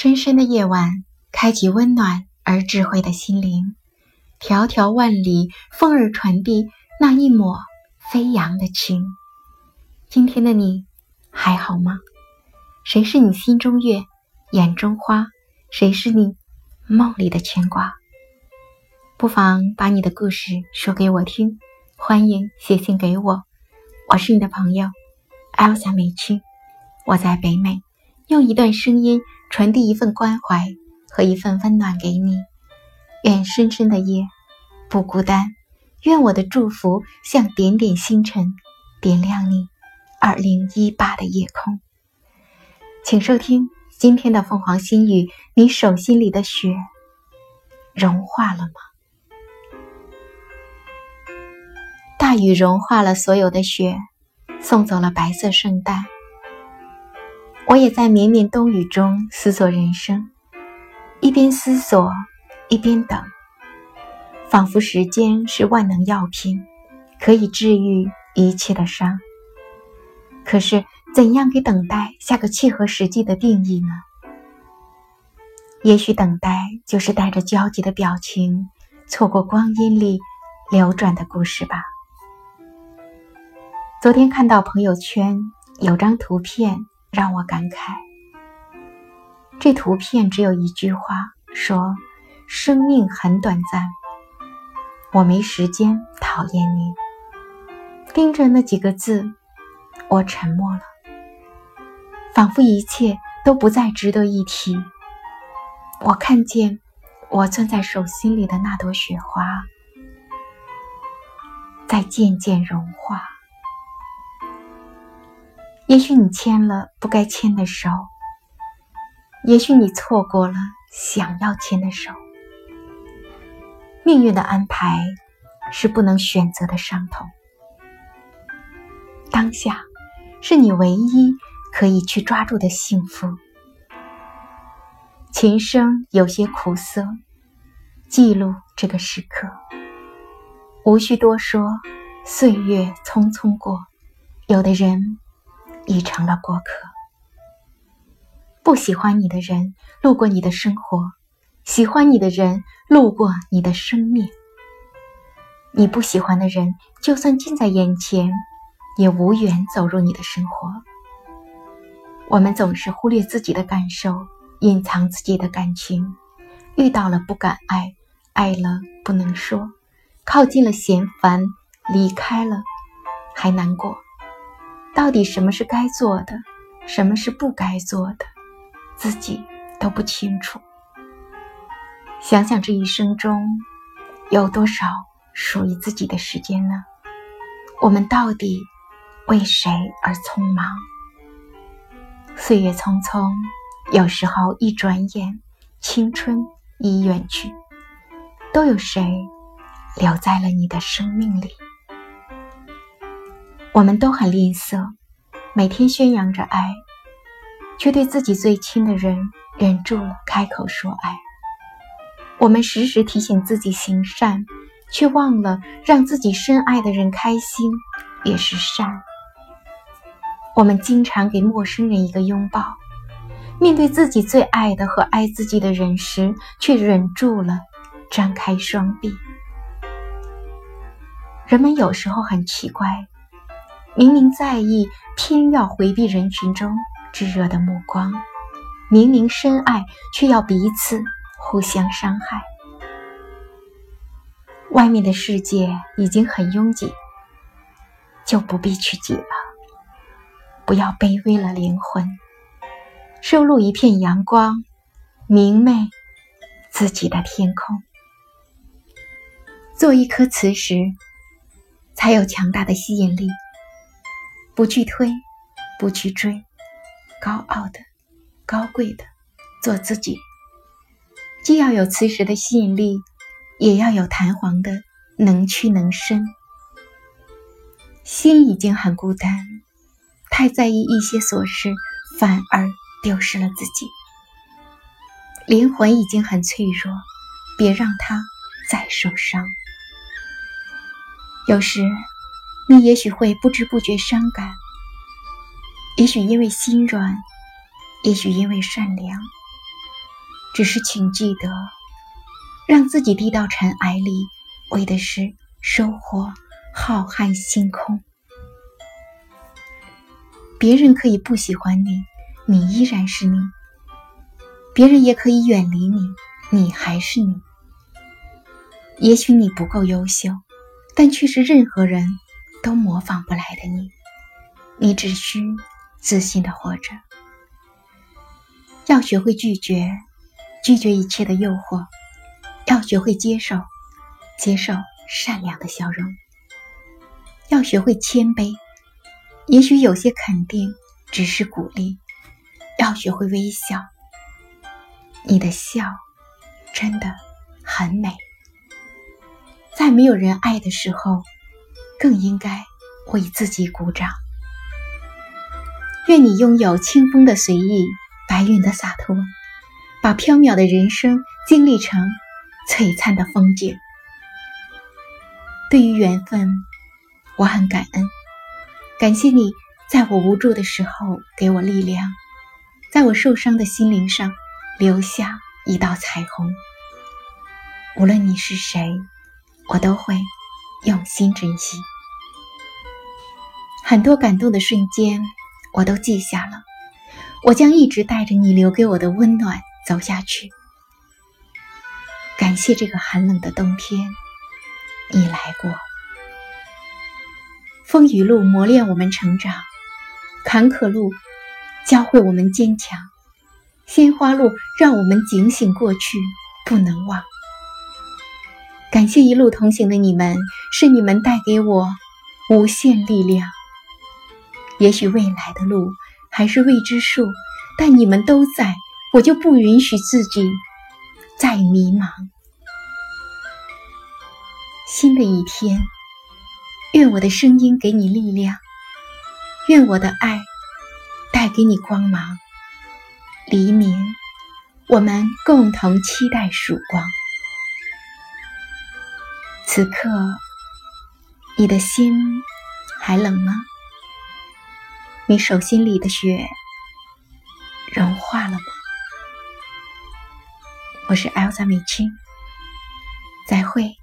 深深的夜晚，开启温暖而智慧的心灵。迢迢万里，风儿传递那一抹飞扬的情。今天的你还好吗？谁是你心中月，眼中花？谁是你梦里的牵挂？不妨把你的故事说给我听，欢迎写信给我。我是你的朋友艾莎美青，我在北美，用一段声音。传递一份关怀和一份温暖给你，愿深深的夜不孤单，愿我的祝福像点点星辰，点亮你二零一八的夜空。请收听今天的凤凰心语：你手心里的雪融化了吗？大雨融化了所有的雪，送走了白色圣诞。我也在绵绵冬雨中思索人生，一边思索，一边等，仿佛时间是万能药品，可以治愈一切的伤。可是，怎样给等待下个切合实际的定义呢？也许等待就是带着焦急的表情，错过光阴里流转的故事吧。昨天看到朋友圈有张图片。让我感慨，这图片只有一句话，说：“生命很短暂，我没时间讨厌你。”盯着那几个字，我沉默了，仿佛一切都不再值得一提。我看见我攥在手心里的那朵雪花，在渐渐融化。也许你牵了不该牵的手，也许你错过了想要牵的手。命运的安排是不能选择的伤痛，当下是你唯一可以去抓住的幸福。琴声有些苦涩，记录这个时刻，无需多说。岁月匆匆过，有的人。已成了过客。不喜欢你的人路过你的生活，喜欢你的人路过你的生命。你不喜欢的人，就算近在眼前，也无缘走入你的生活。我们总是忽略自己的感受，隐藏自己的感情。遇到了不敢爱，爱了不能说，靠近了嫌烦，离开了还难过。到底什么是该做的，什么是不该做的，自己都不清楚。想想这一生中，有多少属于自己的时间呢？我们到底为谁而匆忙？岁月匆匆，有时候一转眼，青春已远去。都有谁留在了你的生命里？我们都很吝啬，每天宣扬着爱，却对自己最亲的人忍住了开口说爱。我们时时提醒自己行善，却忘了让自己深爱的人开心也是善。我们经常给陌生人一个拥抱，面对自己最爱的和爱自己的人时，却忍住了张开双臂。人们有时候很奇怪。明明在意，偏要回避人群中炙热的目光；明明深爱，却要彼此互相伤害。外面的世界已经很拥挤，就不必去挤了。不要卑微了灵魂，收录一片阳光，明媚自己的天空。做一颗磁石，才有强大的吸引力。不去推，不去追，高傲的、高贵的，做自己。既要有磁石的吸引力，也要有弹簧的能屈能伸。心已经很孤单，太在意一些琐事，反而丢失了自己。灵魂已经很脆弱，别让它再受伤。有时。你也许会不知不觉伤感，也许因为心软，也许因为善良，只是请记得，让自己低到尘埃里，为的是收获浩瀚星空。别人可以不喜欢你，你依然是你；别人也可以远离你，你还是你。也许你不够优秀，但却是任何人都模仿不来的你。你只需自信的活着。要学会拒绝，拒绝一切的诱惑；要学会接受，接受善良的笑容；要学会谦卑。也许有些肯定只是鼓励，要学会微笑。你的笑真的很美，在没有人爱的时候，更应该为自己鼓掌。愿你拥有清风的随意，白云的洒脱，把飘渺的人生经历成璀璨的风景。对于缘分，我很感恩。感谢你在我无助的时候给我力量，在我受伤的心灵上留下一道彩虹。无论你是谁，我都会用心珍惜。很多感动的瞬间，我都记下了。我将一直带着你留给我的温暖走下去。感谢这个寒冷的冬天，你来过。风雨路磨练我们成长，坎坷路教会我们坚强，鲜花路让我们警醒过去，不能忘。感谢一路同行的你们，是你们带给我无限力量。也许未来的路还是未知数，但你们都在，我就不允许自己再迷茫。新的一天。愿我的声音给你力量，愿我的爱带给你光芒。黎明，我们共同期待曙光。此刻，你的心还冷吗？你手心里的雪融化了吗？我是 Elsa 美青，再会。